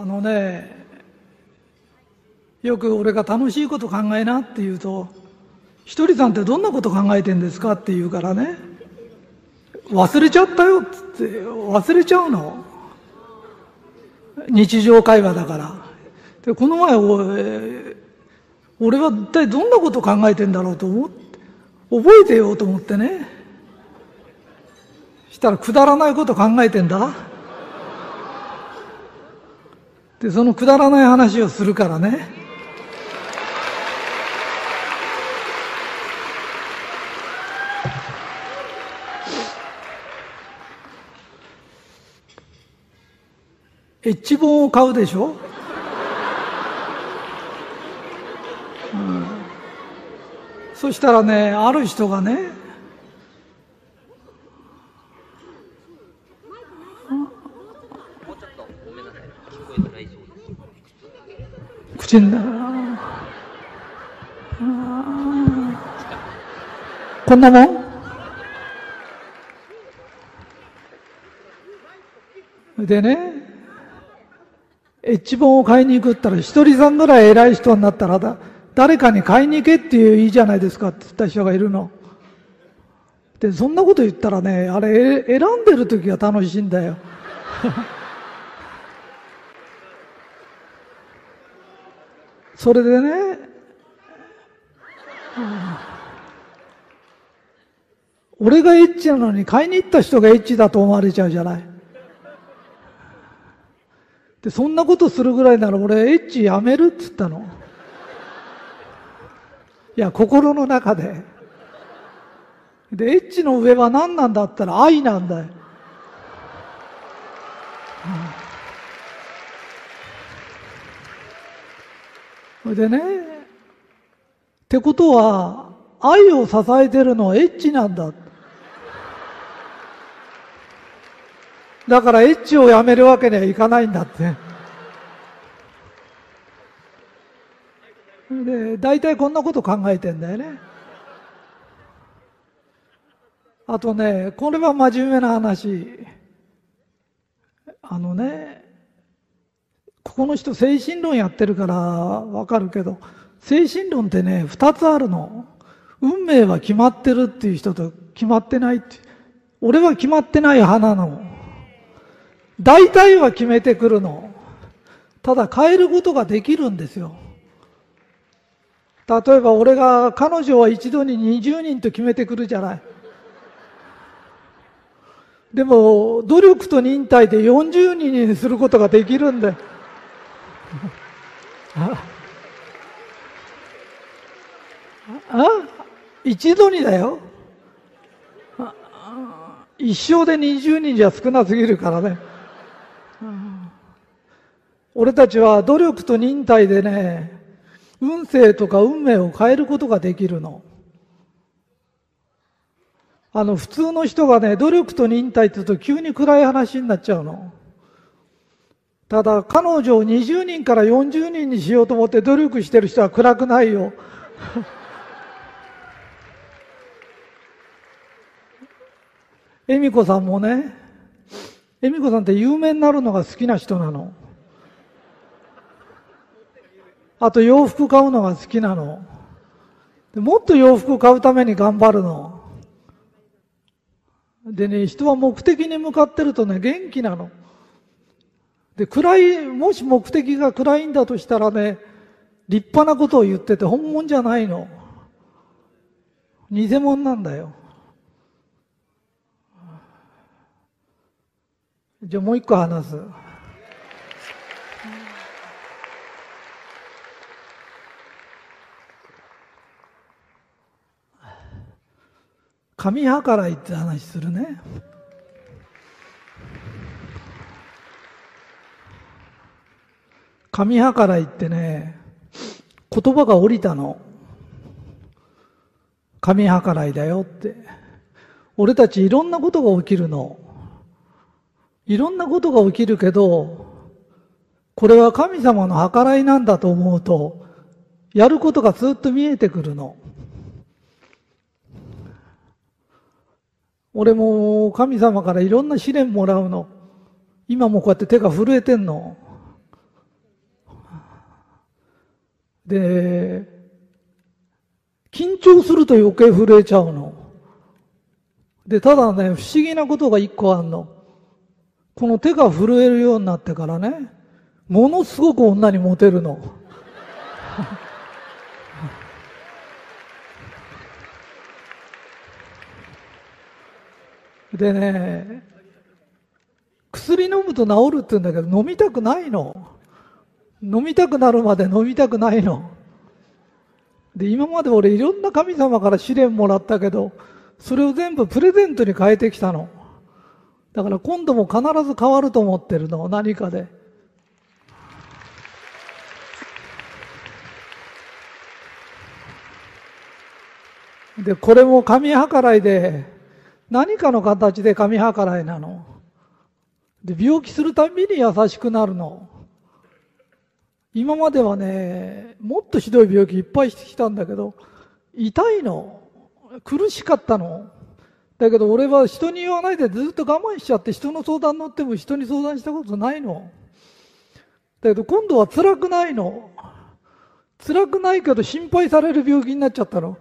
あのね、よく俺が楽しいこと考えなって言うと、ひとりさんってどんなこと考えてんですかって言うからね、忘れちゃったよっつって忘れちゃうの。日常会話だから。で、この前、俺は一体どんなこと考えてんだろうと思って、覚えてようと思ってね。したらくだらないこと考えてんだ。で、そのくだらない話をするからね。エッジ本を買うでしょ、うん、そしたらね、ある人がね、口になこんなもん？でね、エッジ本を買いに行くったら、一人さんぐらい偉い人になったらだ、誰かに買いに行けっていういいじゃないですかって言った人がいるの。で、そんなこと言ったらね、あれ、選んでる時が楽しいんだよ。それでね、俺がエッチなのに買いに行った人がエッチだと思われちゃうじゃない。で、そんなことするぐらいなら俺エッチやめるって言ったの。いや、心の中で。で、エッチの上は何なんだったら愛なんだよ。それでね、ってことは、愛を支えてるのはエッチなんだ。だからエッチをやめるわけにはいかないんだって。で、大体こんなこと考えてんだよね。あとね、これは真面目な話。あのね、ここの人精神論やってるからわかるけど、精神論ってね、二つあるの。運命は決まってるっていう人と決まってないって。俺は決まってない派なの。大体は決めてくるの。ただ変えることができるんですよ。例えば俺が彼女は一度に20人と決めてくるじゃない。でも努力と忍耐で40人にすることができるんだよ。ああ一度にだよ。一生で20人じゃ少なすぎるからね、俺たちは努力と忍耐でね運勢とか運命を変えることができるの。あの普通の人がね努力と忍耐って言うと急に暗い話になっちゃうの。ただ、彼女を20人から40人にしようと思って努力してる人は暗くないよ。恵美子さんもね、恵美子さんって有名になるのが好きな人なの。あと洋服買うのが好きなの。もっと洋服買うために頑張るの。でね、人は目的に向かってるとね、元気なの。で、暗い、もし目的が暗いんだとしたらね、立派なことを言ってて本物じゃないの。偽物なんだよ。じゃあもう一個話す。神計らいって話するね。神計らいってね、言葉が降りたの。神計らいだよって。俺たちいろんなことが起きるの。いろんなことが起きるけど、これは神様の計らいなんだと思うと、やることがずっと見えてくるの。俺も神様からいろんな試練もらうの。今もこうやって手が震えてんの。で、緊張すると余計震えちゃうの。で、ただね、不思議なことが一個あんの。この手が震えるようになってからね、ものすごく女にモテるの。でね、薬飲むと治るって言うんだけど、飲みたくないの。飲みたくなるまで飲みたくないの。で、今まで俺いろんな神様から試練もらったけど、それを全部プレゼントに変えてきたの。だから今度も必ず変わると思ってるの、何かで。で、これも神計らいで、何かの形で神計らいなの。で、病気するたびに優しくなるの。今まではね、もっとひどい病気いっぱいしてきたんだけど、痛いの。苦しかったの。だけど俺は人に言わないでずっと我慢しちゃって人の相談乗っても人に相談したことないの。だけど今度は辛くないの。辛くないけど心配される病気になっちゃったの。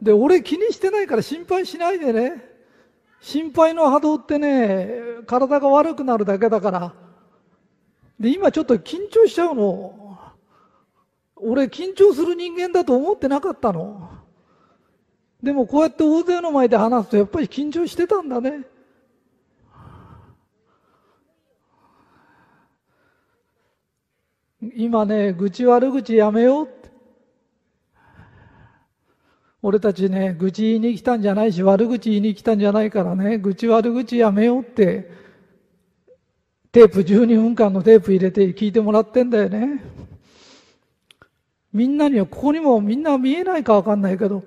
で、俺気にしてないから心配しないでね。心配の波動ってね、体が悪くなるだけだから。で、今ちょっと緊張しちゃうの。俺緊張する人間だと思ってなかったの。でもこうやって大勢の前で話すとやっぱり緊張してたんだね。今ね、愚痴悪口やめようって。俺たちね、愚痴言いに来たんじゃないし、悪口言いに来たんじゃないからね、愚痴悪口やめようって、テープ12分間のテープ入れて聞いてもらってんだよね。みんなには、ここにもみんな見えないかわかんないけど、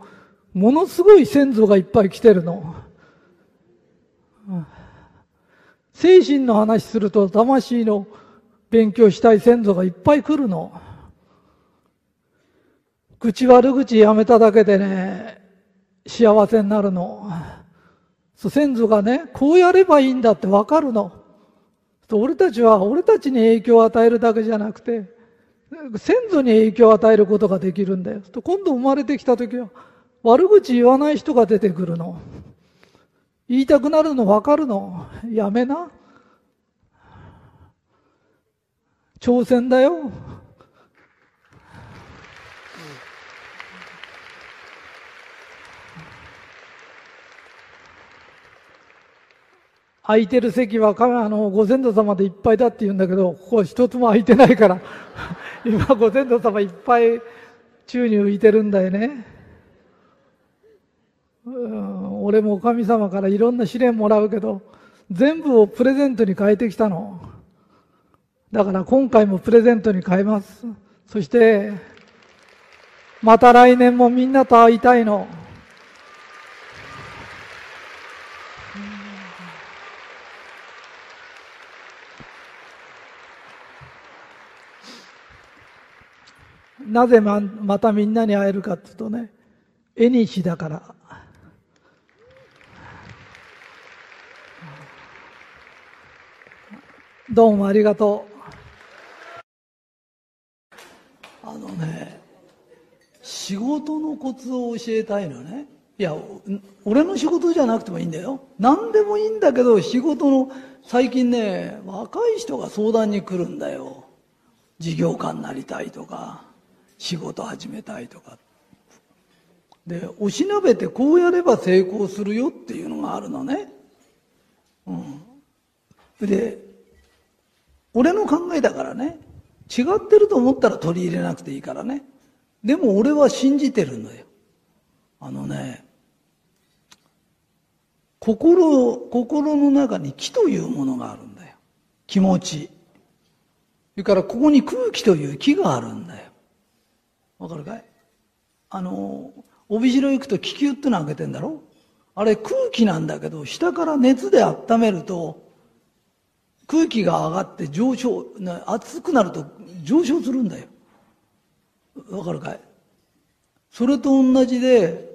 ものすごい先祖がいっぱい来てるの。精神の話すると魂の勉強したい先祖がいっぱい来るの。口悪口やめただけでね、幸せになるの。先祖がね、こうやればいいんだってわかるの。俺たちは俺たちに影響を与えるだけじゃなくて、先祖に影響を与えることができるんだよ。と今度生まれてきた時は、悪口言わない人が出てくるの。言いたくなるの分かるの。やめな。挑戦だよ。空いてる席はあのご先祖様でいっぱいだって言うんだけど、ここは一つも空いてないから、今ご先祖様いっぱい宙に浮いてるんだよね。うん俺も神様からいろんな試練もらうけど、全部をプレゼントに変えてきたの。だから今回もプレゼントに変えます。そして、また来年もみんなと会いたいの。なぜままたみんなに会えるかっていうとね、絵にしだから。どうもありがとう。あのね、仕事のコツを教えたいのね。いや、俺の仕事じゃなくてもいいんだよ。何でもいいんだけど、仕事の、最近ね、若い人が相談に来るんだよ。事業家になりたいとか、仕事始めたいとか。で、おしなべてこうやれば成功するよっていうのがあるのね。うん。で、俺の考えだからね。違ってると思ったら取り入れなくていいからね。でも俺は信じてるんだよ。あのね、心、心の中に気というものがあるんだよ。気持ち。それからここに空気という気があるんだよ。わかるかい？あの、帯広行くと気球っての開けてんだろ？あれ空気なんだけど、下から熱で温めると、空気が上がって上昇、熱くなると上昇するんだよ。わかるかい？それと同じで、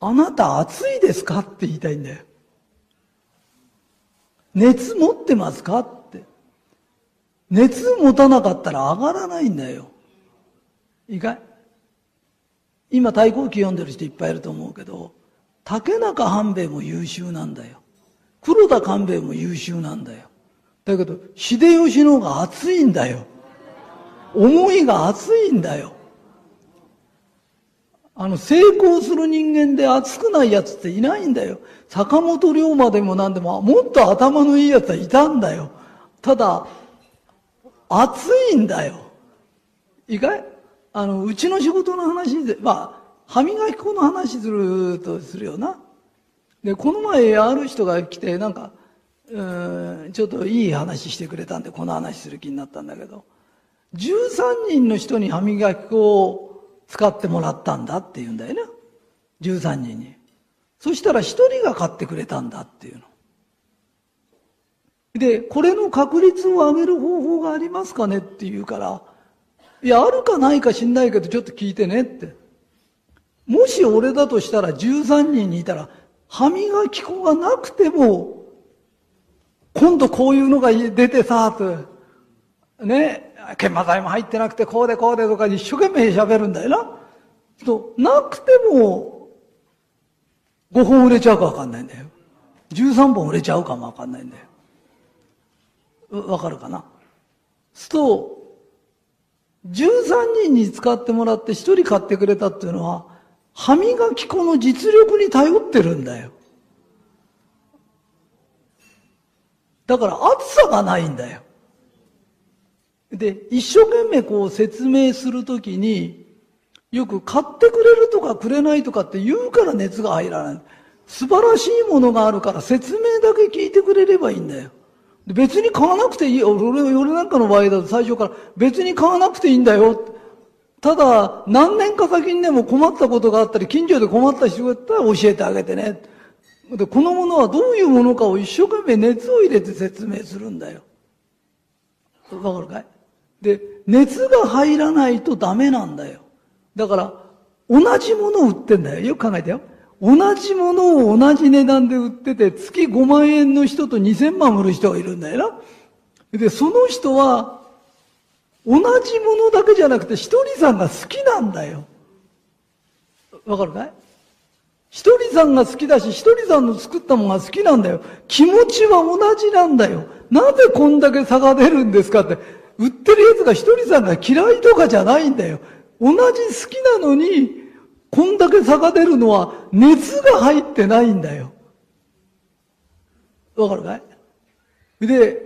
あなた暑いですかって言いたいんだよ。熱持ってますかって。熱持たなかったら上がらないんだよ。いいかい今太鼓記読んでる人いっぱいいると思うけど、竹中半兵衛も優秀なんだよ。黒田官兵衛も優秀なんだよ。だけど、秀吉の方が熱いんだよ。思いが熱いんだよ。あの、成功する人間で熱くない奴っていないんだよ。坂本龍馬でも何でも、もっと頭のいい奴はいたんだよ。ただ、熱いんだよ。いいかいあの、うちの仕事の話で、まあ、歯磨き粉の話するとするよな。で、この前ある人が来て、なんか、うん、ちょっといい話してくれたんで、この話する気になったんだけど、13人の人に歯磨き粉を使ってもらったんだって言うんだよね。13人に。そしたら1人が買ってくれたんだっていうの。で、これの確率を上げる方法がありますかねって言うから、いや、あるかないか知んないけど、ちょっと聞いてねって。もし俺だとしたら13人にいたら、歯磨き粉がなくても、今度こういうのが出てさ、と、ね、研磨剤も入ってなくて、こうでこうでとか一生懸命喋るんだよな。と、なくても、5本売れちゃうかわかんないんだよ。13本売れちゃうかもわかんないんだよ。わかるかな？すと、13人に使ってもらって1人買ってくれたっていうのは、歯磨き粉の実力に頼ってるんだよ。だから暑さがないんだよ。で、一生懸命こう説明するときに、よく買ってくれるとかくれないとかって言うから熱が入らない。素晴らしいものがあるから説明だけ聞いてくれればいいんだよ。別に買わなくていい。俺、俺なんかの場合だと最初から別に買わなくていいんだよ。ただ、何年か先にでも困ったことがあったり、近所で困った人がいたら教えてあげてね。で、このものはどういうものかを一生懸命熱を入れて説明するんだよ。わかるかい？で、熱が入らないとダメなんだよ。だから、同じものを売ってんだよ。よく考えてよ。同じものを同じ値段で売ってて、月5万円の人と2000万売る人がいるんだよな。で、その人は、同じものだけじゃなくて、ひとりさんが好きなんだよ。わかるかい？ひとりさんが好きだし、ひとりさんの作ったものが好きなんだよ。気持ちは同じなんだよ。なぜこんだけ差が出るんですかって。売ってるやつがひとりさんが嫌いとかじゃないんだよ。同じ好きなのに、こんだけ差が出るのは熱が入ってないんだよ。わかるかい？で、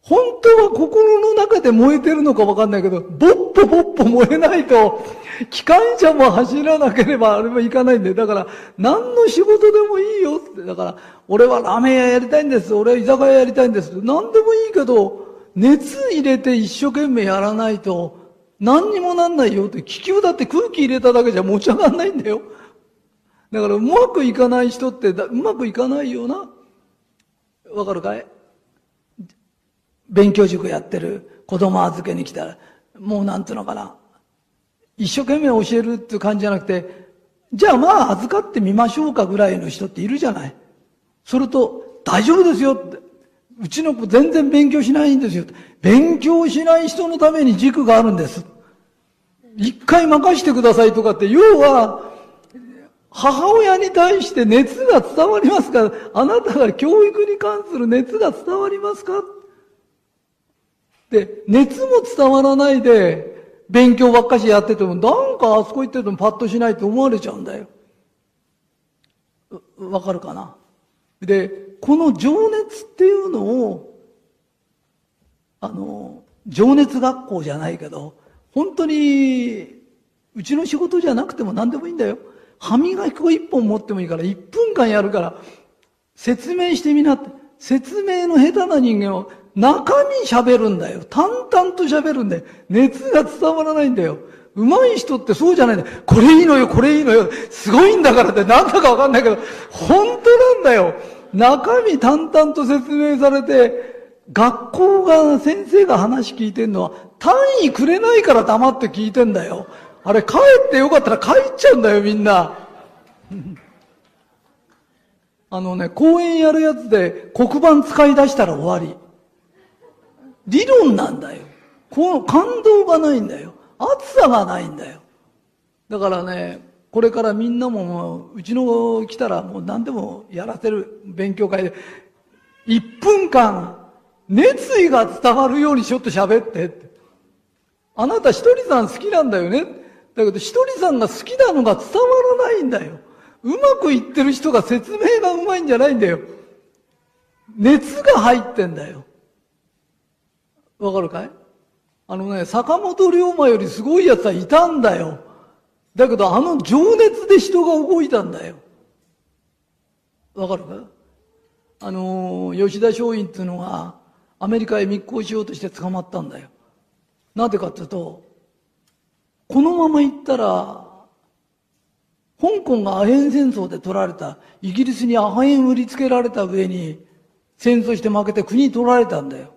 本当は心の中で燃えてるのかわかんないけど、ぼっぽぼっぽ燃えないと、機関車も走らなければあれもいかないんだよ。だから、何の仕事でもいいよって。だから、俺はラーメン屋やりたいんです。俺は居酒屋やりたいんです。何でもいいけど、熱入れて一生懸命やらないと、何にもなんないよって。気球だって空気入れただけじゃ持ち上がんないんだよ。だから、うまくいかない人ってうまくいかないよな。わかるかい？勉強塾やってる子供預けに来たら、もうなんていうのかな。一生懸命教えるっていう感じじゃなくて、じゃあまあ預かってみましょうかぐらいの人っているじゃない。それと、大丈夫ですよって。うちの子全然勉強しないんですよ。勉強しない人のために塾があるんです。一回任してくださいとかって、要は、母親に対して熱が伝わりますか？あなたが教育に関する熱が伝わりますか？で、熱も伝わらないで、勉強ばっかしやってても、なんかあそこ行っててもパッとしないと思われちゃうんだよ。わかるかな？で、この情熱っていうのを、あの、情熱学校じゃないけど、本当に、うちの仕事じゃなくても何でもいいんだよ。歯磨き粉一本持ってもいいから、一分間やるから、説明してみなって。説明の下手な人間は中身喋るんだよ。淡々と喋るんだよ。熱が伝わらないんだよ。上手い人ってそうじゃないんだよ。これいいのよ、これいいのよ。すごいんだからってなんだかわかんないけど、本当なんだよ。中身淡々と説明されて、学校が、先生が話聞いてんのは、単位くれないから黙って聞いてんだよ。あれ帰ってよかったら帰っちゃうんだよ、みんな。あのね、公演やるやつで黒板使い出したら終わり。理論なんだよ。この感動がないんだよ。熱さがないんだよ。だからね、これからみんなももう、うちの来たらもう何でもやらせる勉強会で、1分間、熱意が伝わるようにちょっと喋ってって。あなた一人さん好きなんだよね。だけど一人さんが好きなのが伝わらないんだよ。うまくいってる人が説明がうまいんじゃないんだよ。熱が入ってんだよ。わかるかい？あのね、坂本龍馬よりすごい奴はいたんだよ。だけどあの情熱で人が動いたんだよ。わかる？かあの吉田松陰っていうのがアメリカへ密航しようとして捕まったんだよ。なぜかっていうと、このまま行ったら、香港がアヘン戦争で取られた、イギリスにアヘン売りつけられた上に、戦争して負けて国取られたんだよ。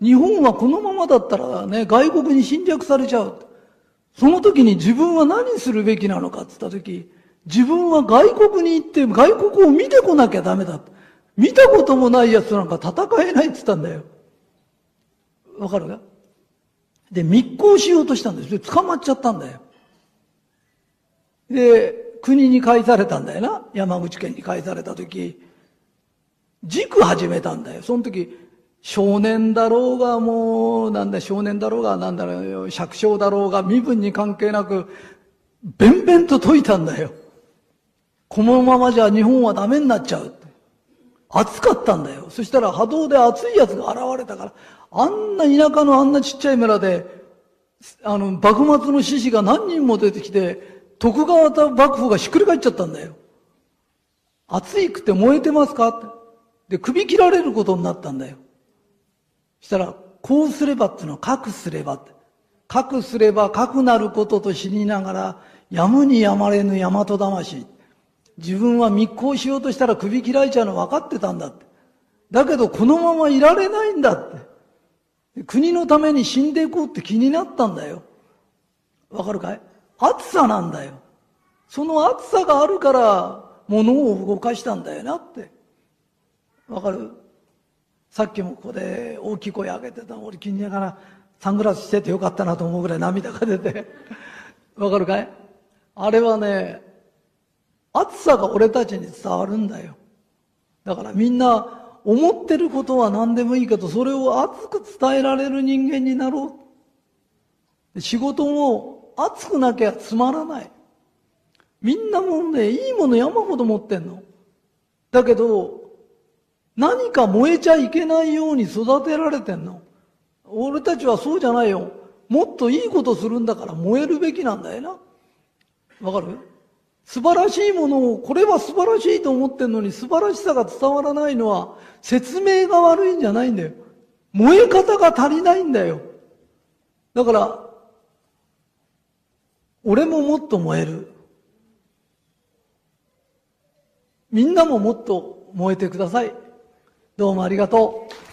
日本はこのままだったらね、外国に侵略されちゃう。その時に自分は何するべきなのかって言った時、自分は外国に行って外国を見てこなきゃダメだ。見たこともない奴なんか戦えないって言ったんだよ。わかるか？で、密航しようとしたんです。で、捕まっちゃったんだよ。で、国に返されたんだよな。山口県に返された時、塾始めたんだよ。その時、少年だろうが、もう、なんだ、少年だろうが、なんだろう、百姓だろうが、身分に関係なく、べんべんと解いたんだよ。このままじゃ日本はダメになっちゃう。暑かったんだよ。そしたら波動で暑い奴が現れたから、あんな田舎のあんなちっちゃい村で、あの、幕末の志士が何人も出てきて、徳川幕府がひっくり返っちゃったんだよ。暑いくて燃えてますかって。で、首切られることになったんだよ。したら、こうすればっていうのは、かくすればって。かくすればかくなることと知りながら、やむにやまれぬ大和魂。自分は密航しようとしたら首切られちゃうの分かってたんだって。だけどこのままいられないんだって。国のために死んでいこうって気になったんだよ。わかるかい？暑さなんだよ。その暑さがあるから物を動かしたんだよなって。わかる？さっきもここで大きい声上げてた俺気にながらサングラスしててよかったなと思うぐらい涙が出て。わかるかい？あれはね、暑さが俺たちに伝わるんだよ。だからみんな思ってることは何でもいいけど、それを熱く伝えられる人間になろう。仕事も熱くなきゃつまらない。みんなもんね、いいもの山ほど持ってんの。だけど、何か燃えちゃいけないように育てられてんの？俺たちはそうじゃないよ。もっといいことするんだから燃えるべきなんだよな。わかる？素晴らしいものを、これは素晴らしいと思ってんのに素晴らしさが伝わらないのは説明が悪いんじゃないんだよ。燃え方が足りないんだよ。だから、俺ももっと燃える。みんなももっと燃えてください。どうもありがとう。